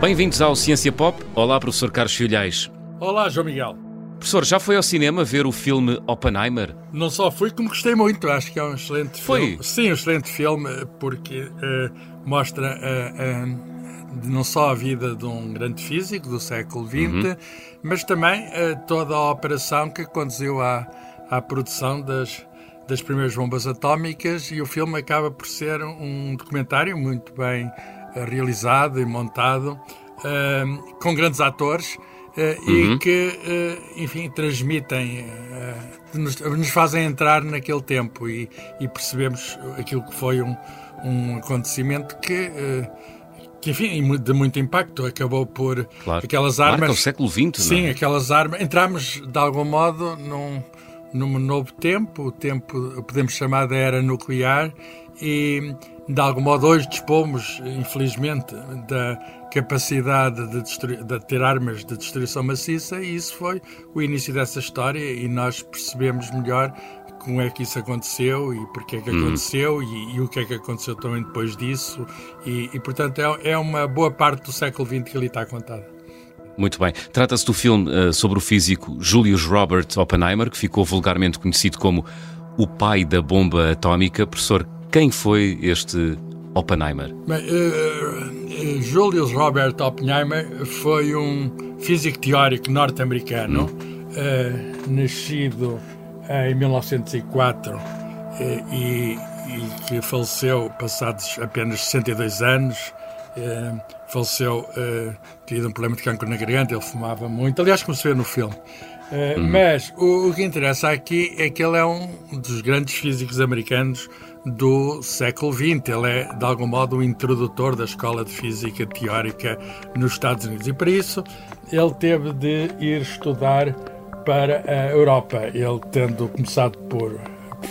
Bem-vindos ao Ciência Pop. Olá, professor Carlos Filhais. Olá, João Miguel. Professor, já foi ao cinema ver o filme Oppenheimer? Não só fui, como gostei muito. Acho que é um excelente foi? filme. Sim, um excelente filme, porque uh, mostra uh, uh, não só a vida de um grande físico do século XX, uhum. mas também toda a operação que conduziu à, à produção das, das primeiras bombas atómicas. E o filme acaba por ser um documentário muito bem realizado e montado, uh, com grandes atores uh, uhum. e que, uh, enfim, transmitem, nos, nos, fazem entrar naquele tempo e, e, percebemos aquilo que foi um, um acontecimento que que enfim, de muito impacto, acabou por claro. aquelas armas. Marca o século XX, Sim, não? aquelas armas. Entramos de algum modo num, num novo tempo, o tempo podemos chamar de era nuclear, e de algum modo hoje dispomos, infelizmente, da capacidade de, de, ter armas de destruição maciça e isso foi o início dessa história e nós percebemos melhor como é que isso aconteceu e porque é que hum. aconteceu e, e, o que é que aconteceu também depois disso e, e portanto é, é, uma boa parte do século XX que ali está contada. Muito bem. Trata-se do filme uh, sobre o físico Julius Robert Oppenheimer, que ficou vulgarmente conhecido como o pai da bomba atómica. Professor, quem foi este Oppenheimer? Bem, uh, Julius Robert Oppenheimer foi um físico teórico norte-americano, hum. uh, nascido em 1904 e, e, que faleceu passados apenas 62 anos. Uh, faleceu, uh, tido um problema de cancro na garganta, ele fumava muito. Aliás, como se vê no filme. Uh, uhum. Mas o, o, que interessa aqui é que ele é um dos grandes físicos americanos do século XX. Ele é, de algum modo, o introdutor da escola de física teórica nos Estados Unidos. E para isso, ele teve de ir estudar para a Europa. Ele, tendo começado por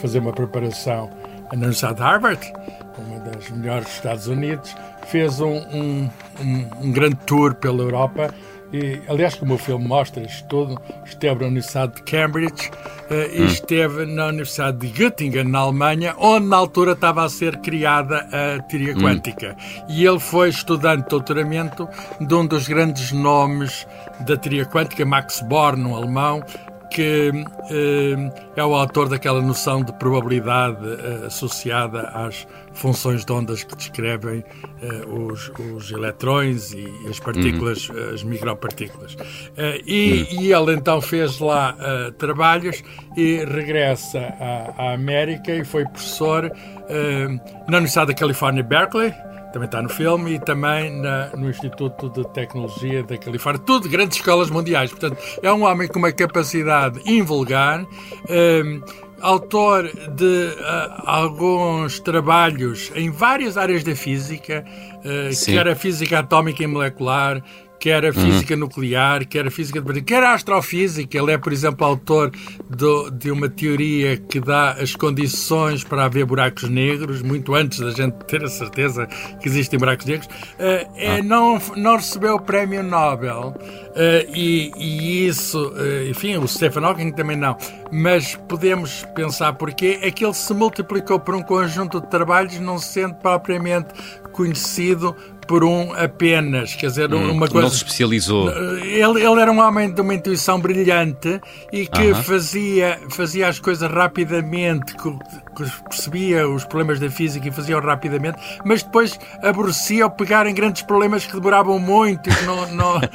fazer uma preparação na Universidade de Harvard, uma das melhores dos Estados Unidos, fez um, um, um, um grande tour pela Europa e, aliás, como o filme mostra isto tudo, esteve na Universidade de Cambridge uh, e hum. esteve na Universidade de Göttingen, na Alemanha, onde na altura estava a ser criada a teoria hum. quântica. E ele foi estudante de doutoramento de um dos grandes nomes da teoria quântica, Max Born, um alemão, que eh, é o autor daquela noção de probabilidade eh, associada às funções de ondas que descrevem eh, os, os, eletrões e as partículas, uhum. as micropartículas. E, uhum. e, ele então fez lá trabalhos e regressa à, à, América e foi professor na Universidade da Califórnia, Berkeley, também está no filme e também na, no Instituto de Tecnologia da Califórnia, tudo grandes escolas mundiais. Portanto, é um homem com uma capacidade invulgar, um, autor de uh, alguns trabalhos em várias áreas da física, uh, quer a física atómica e molecular, quer a física uhum. nuclear, quer a física de quer a astrofísica. Ele é, por exemplo, autor do, de uma teoria que dá as condições para haver buracos negros, muito antes da gente ter a certeza que existem buracos negros. Uh, é, não, não recebeu o prémio Nobel. Uh, e, e, isso, uh, enfim, o Stephen Hawking também não, mas podemos pensar porque é que ele se multiplicou por um conjunto de trabalhos, não sendo propriamente conhecido por um apenas, quer dizer, hum, uma coisa. Não se especializou. Ele, ele era um homem de uma intuição brilhante e que uh -huh. fazia, fazia as coisas rapidamente, percebia os problemas da física e fazia rapidamente, mas depois aborrecia ao pegar em grandes problemas que demoravam muito e que não. não...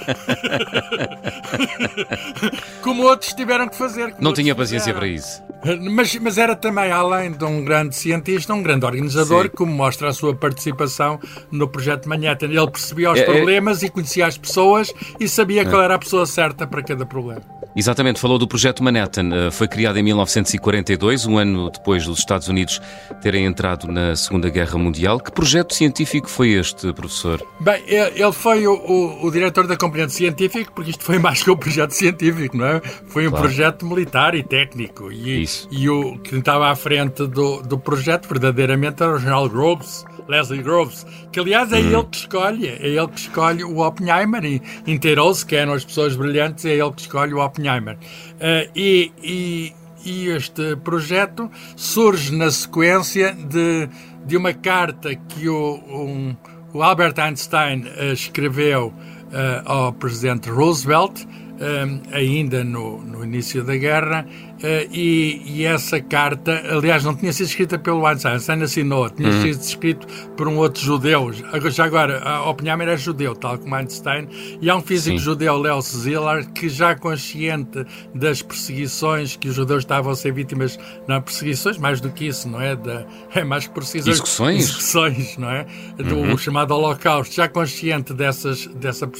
Como outros tiveram que fazer. Não tinha paciência para isso. Mas, mas era também, além de um grande cientista, um grande organizador, Sim. como mostra a sua participação no projeto Manhattan. Ele percebia os é, é- problemas é... e conhecia as pessoas e sabia é. qual era a pessoa certa para cada problema. Exatamente, falou do projeto Manhattan. Eh, foi criado em 1942, um ano depois dos Estados Unidos terem entrado na Segunda Guerra Mundial. Que projeto científico foi este, professor? Bem, ele foi o, o, o diretor da componente científica, porque isto foi mais que um projeto científico, não é? Foi um claro. projeto militar e técnico. E, Isso. e o que estava à frente do, do projeto verdadeiramente era o general Groves Leslie Groves, que aliás é ele que escolhe, é ele que escolhe o Oppenheimer, e inteirou-se que eram as pessoas brilhantes, é ele que escolhe o Oppenheimer. Uh, e, e, e, este projeto surge na sequência de, de uma carta que o, um, o Albert Einstein escreveu ao presidente Roosevelt ainda no, no, início da guerra, uh, e, e, essa carta, aliás, não tinha sido escrita pelo Einstein, Einstein assinou, tinha uhum. sido escrito por um outro judeu. Já agora, Oppenheimer é judeu, tal como Einstein, e há um físico Sim. judeu, Leo Szilard, que já consciente das perseguições que os judeus estavam a ser vítimas, não perseguições, mais do que isso, não é? Da, é mais que perseguições. Execuções? Execuções, não é? Do uhum. chamado Holocausto, já consciente dessas, dessa,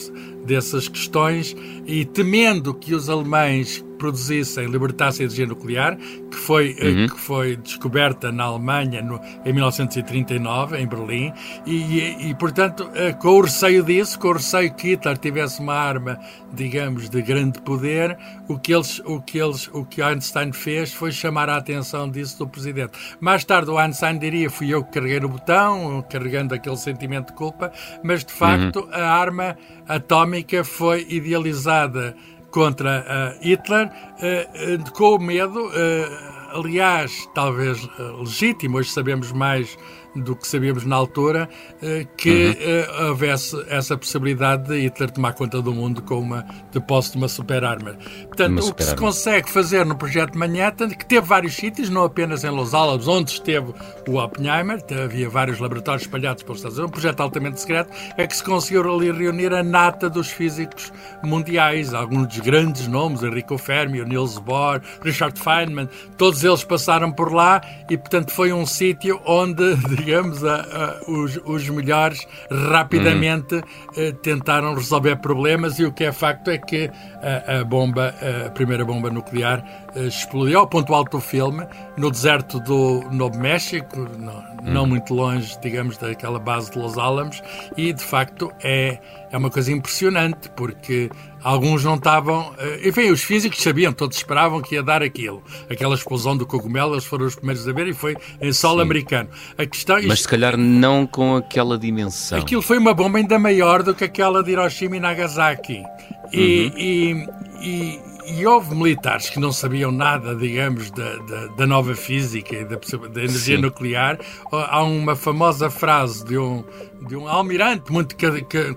dessas questões e temendo que os alemães produzissem, libertassem a energia nuclear, que foi, eh, uhum. que foi descoberta na Alemanha no, em 1939, em Berlim, e, e, e, portanto, eh, com o receio disso, com o receio que Hitler tivesse uma arma, digamos, de grande poder, o que, eles, o que, eles, o que Einstein fez foi chamar a atenção disso do presidente. Mais tarde o Einstein diria, fui eu que carreguei no botão, carregando aquele sentimento de culpa, mas de facto uhum. a arma atómica foi idealizada contra uh, Hitler uh, com medo, aliás, talvez legítimo, hoje sabemos mais do que sabíamos na altura, eh, que uhum. Eh, houvesse essa possibilidade de Hitler tomar conta do mundo com uma de posse de uma super-arma. Portanto, super o que se consegue fazer no projeto Manhattan, que teve vários sítios, não apenas em Los Alamos, onde esteve o Oppenheimer, havia vários laboratórios espalhados pelos Estados Unidos, um projeto altamente secreto, é que se conseguiu ali reunir a nata dos físicos mundiais, alguns dos grandes nomes, Enrico Fermi, Niels Bohr, Richard Feynman, todos eles passaram por lá e, portanto, foi um sítio onde digamos, a, a, os, os melhores rapidamente uhum. tentaram resolver problemas e o que é facto é que a, a bomba, a primeira bomba nuclear eh, explodiu ao ponto alto do filme, no deserto do Novo México, não, não uhum. muito longe, digamos, daquela base de Los Alamos, e de facto é, é uma coisa impressionante, porque alguns não estavam. Eh, enfim, os físicos sabiam, todos esperavam que ia dar aquilo. Aquela explosão do cogumelo, eles foram os primeiros a ver e foi em solo Sim. americano. A questão, Mas se calhar não com aquela dimensão. Aquilo foi uma bomba ainda maior do que aquela de Hiroshima e Nagasaki. E, uhum. e, e, e, houve militares que não sabiam nada, digamos, da, da, da nova física e da, da energia Sim. nuclear. Há uma famosa frase de um, de um almirante muito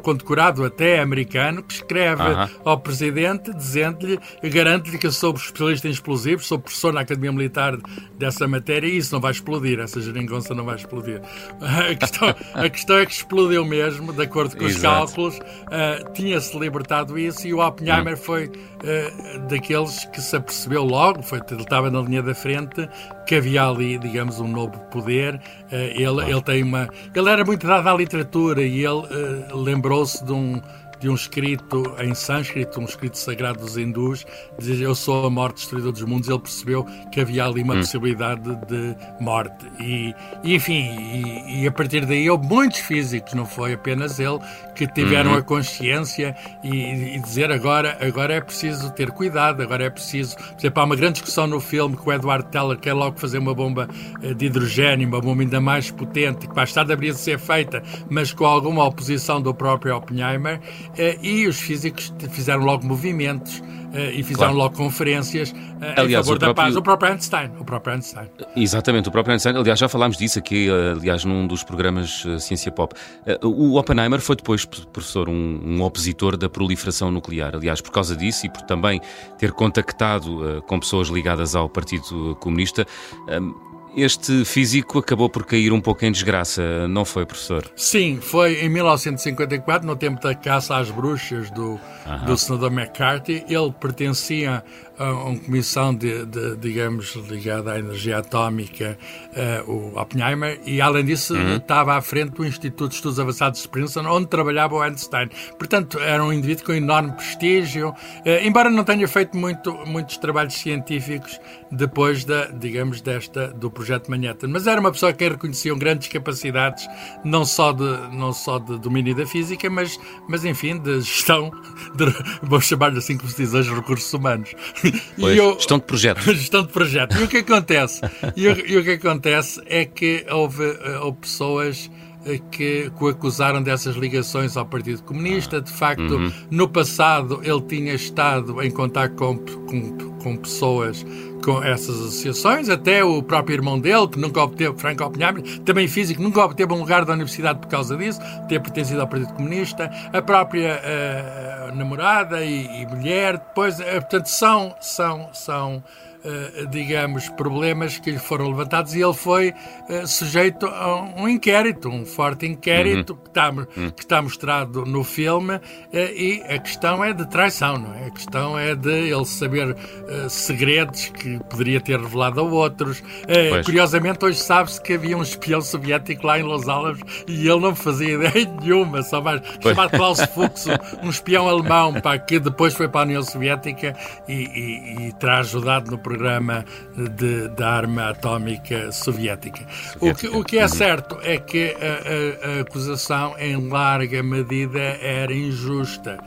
condecorado até americano que escreve uh -huh. ao presidente dizendo-lhe, garante-lhe que eu sou especialista em explosivos, sou professor na Academia Militar dessa matéria e isso não vai explodir, essa geringonça não vai explodir. A questão, a questão é que explodiu mesmo, de acordo com os cálculos, uh, tinha-se libertado isso e o Oppenheimer uh foi uh, daqueles que se apercebeu logo, foi, ele estava na linha da frente, que havia ali, digamos, um novo poder. Uh, ele, ele tem uma. Ele era muito dado à literatura e ele uh, lembrou-se de um de um escrito em sânscrito, um escrito sagrado dos hindus, diz eu sou a morte destruidor dos mundos, ele percebeu que havia ali uma hum. possibilidade de morte. E, e enfim, e, e, a partir daí houve muitos físicos, não foi apenas ele, que tiveram uhum. a consciência e, e, dizer agora, agora é preciso ter cuidado, agora é preciso. Por exemplo, há uma grande discussão no filme que o Edward Teller quer logo fazer uma bomba eh, de hidrogênio, uma bomba ainda mais potente, que mais tarde haveria de ser feita, mas com alguma oposição do próprio Oppenheimer. Eh, e os físicos fizeram logo movimentos eh, e fizeram claro. logo conferências eh, aliás, em favor da próprio... paz. O próprio Einstein. O próprio Einstein. Exatamente, o próprio Einstein. Aliás, já falámos disso aqui, aliás, num dos programas Ciência Pop. O Oppenheimer foi depois, professor, um, um opositor da proliferação nuclear. Aliás, por causa disso e por também ter contactado com pessoas ligadas ao Partido Comunista, este físico acabou por cair um pouco em desgraça, não foi, professor? Sim, foi em 1954, no tempo da caça às bruxas do, do senador McCarthy. Ele pertencia uma comissão, de, de, digamos, ligada à energia atómica, uh, o Oppenheimer, e além disso uhum. estava à frente do Instituto de Estudos Avançados de Princeton, onde trabalhava o Einstein. Portanto, era um indivíduo com enorme prestígio, uh, embora não tenha feito muito, muitos trabalhos científicos depois da, digamos, desta, do projeto Manhattan. Mas era uma pessoa que reconheciam grandes capacidades, não só de, não só de domínio da física, mas, mas enfim, de gestão, de, vou chamar-lhe assim como se diz hoje, recursos humanos. Pois, eu, gestão de projeto. gestão de projeto. E o que acontece? e, o, e o que acontece é que houve, houve pessoas que, que o acusaram dessas ligações ao Partido Comunista. De facto, uhum. no passado ele tinha estado em contato com, com, com pessoas com essas associações, até o próprio irmão dele, que nunca obteve, Franco Oppenheimer, também físico, nunca obteve um lugar da universidade por causa disso, ter pertencido ao Partido Comunista, a própria uh, namorada e, e, mulher, depois, uh, portanto, são, são, são eh, digamos, problemas que lhe foram levantados e ele foi uh, sujeito a um inquérito, um forte inquérito uhum. que, está, uhum. que está mostrado no filme uh, e a questão é de traição, não é? A questão é de ele saber segredos que poderia ter revelado a outros. curiosamente, hoje sabe-se que havia um espião soviético lá em Los Alamos e ele não fazia ideia nenhuma, só mais chamado Klaus Fuchs, um espião alemão pá, que depois foi para a União Soviética e, e, e terá ajudado no programa programa de, da arma atómica soviética. O que, o que é certo é que a, a, a acusação, em larga medida, era injusta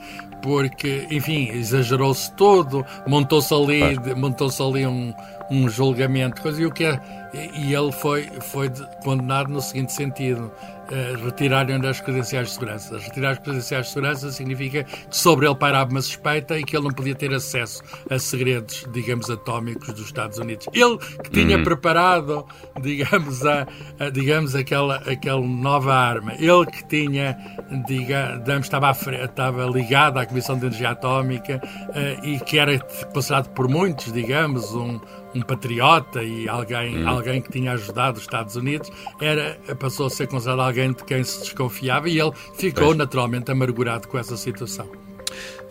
porque, enfim, exagerou-se todo, montou-se ali, montou-se ali um, um julgamento, coisa, e, o que é, e ele foi, foi condenado no seguinte sentido: uh, retirarem-lhe as credenciais de segurança. Retirar as credenciais de segurança significa que sobre ele pairava uma suspeita e que ele não podia ter acesso a segredos, digamos, atómicos dos Estados Unidos. Ele que tinha uhum. preparado, digamos, a, a, digamos aquela, aquela nova arma, ele que tinha, digamos, estava, estava ligado à Comissão de Energia Atómica uh, e que era considerado por muitos, digamos, um um patriota e alguém, hum. alguém que tinha ajudado os Estados Unidos, era, passou a ser considerado alguém de quem se desconfiava e ele ficou pois. naturalmente amargurado com essa situação.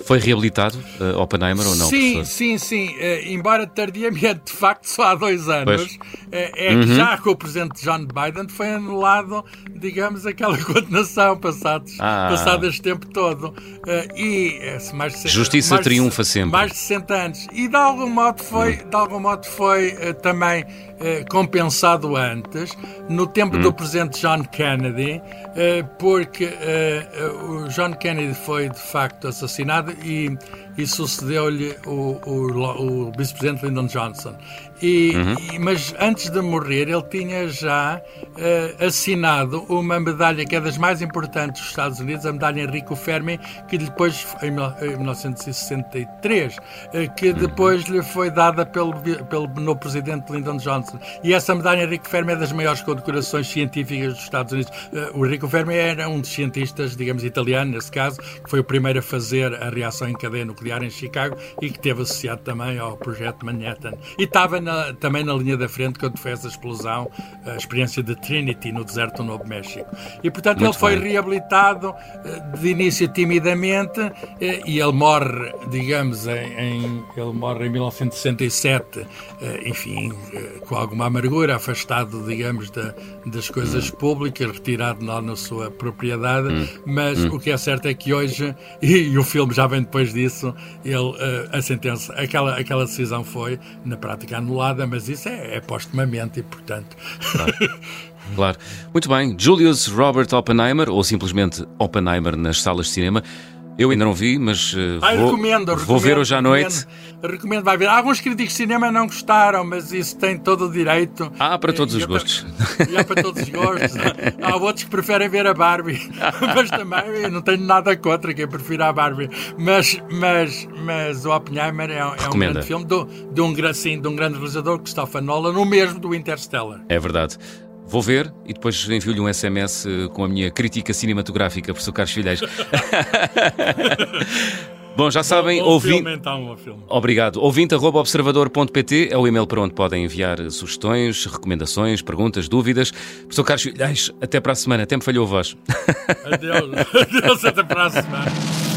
Foi reabilitado uh, Oppenheimer ou não? Sim, professor? sim, sim. Uh, embora tardiamente, de facto, só há dois anos, uh, é uhum. que já com o presidente John Biden foi anulado, digamos, aquela condenação passados, ah. passado este tempo todo. e mais de, Justiça mais triunfa sempre. Mais de 60 anos. E de algum modo foi, uhum. de algum modo foi também compensado antes, no tempo do hum. presidente John Kennedy, porque o John Kennedy foi de facto assassinado e, e sucedeu-lhe o, o, o vice-presidente Lyndon Johnson. E, uhum. e, mas antes de morrer, ele tinha já uh, assinado uma medalha que é das mais importantes dos Estados Unidos, a medalha Enrico Fermi, que depois, em, em 1963, uh, eh, que uhum. depois lhe foi dada pelo, pelo no presidente Lyndon Johnson. E essa medalha Enrico Fermi é das maiores condecorações científicas dos Estados Unidos. Uh, o Enrico Fermi era um dos cientistas, digamos, italiano, nesse caso, que foi o primeiro a fazer a reação em cadeia nuclear em Chicago e que esteve associado também ao projeto Manhattan. E estava na também na linha da frente quando foi essa explosão, a experiência de Trinity no deserto do Novo México. E, portanto, Muito ele foi bem. reabilitado eh, de início timidamente eh, e ele morre, digamos, em, em ele morre em 1967, eh, enfim, com alguma amargura, afastado, digamos, da, das coisas públicas, retirado lá na sua propriedade, hum. mas hum. o que é certo é que hoje, e, e, o filme já vem depois disso, ele, a sentença, aquela, aquela decisão foi, na prática, anulada anulada, mas isso é, é postumamente e, portanto. Claro. claro. Muito bem. Julius Robert Oppenheimer, ou simplesmente Oppenheimer nas salas de cinema. Eu ainda não vi, mas uh, ah, vou, recomendo, vou ver hoje à noite. Recomendo, recomendo, vai ver. Alguns críticos de cinema não gostaram, mas isso tem todo o direito. Ah, para todos e, os gostos. E há para todos os gostos. há outros que preferem ver a Barbie, mas também eu não tenho nada contra quem prefira a Barbie. Mas, mas, mas o Oppenheimer é, é um grande filme de, de, um, assim, de um grande realizador, Christopher Nolan, o mesmo do Interstellar. É verdade. Vou ver e depois envio-lhe um SMS eh, com a minha crítica cinematográfica, professor Carlos Filhais. Bom, já sabem, ouvinte. Então, Obrigado. Ouvinte.observador.pt é o e-mail para onde podem enviar sugestões, recomendações, perguntas, dúvidas. Professor Carlos Filhais, até para a semana. Até me falhou a voz. Adeus. Adeus, até para a semana.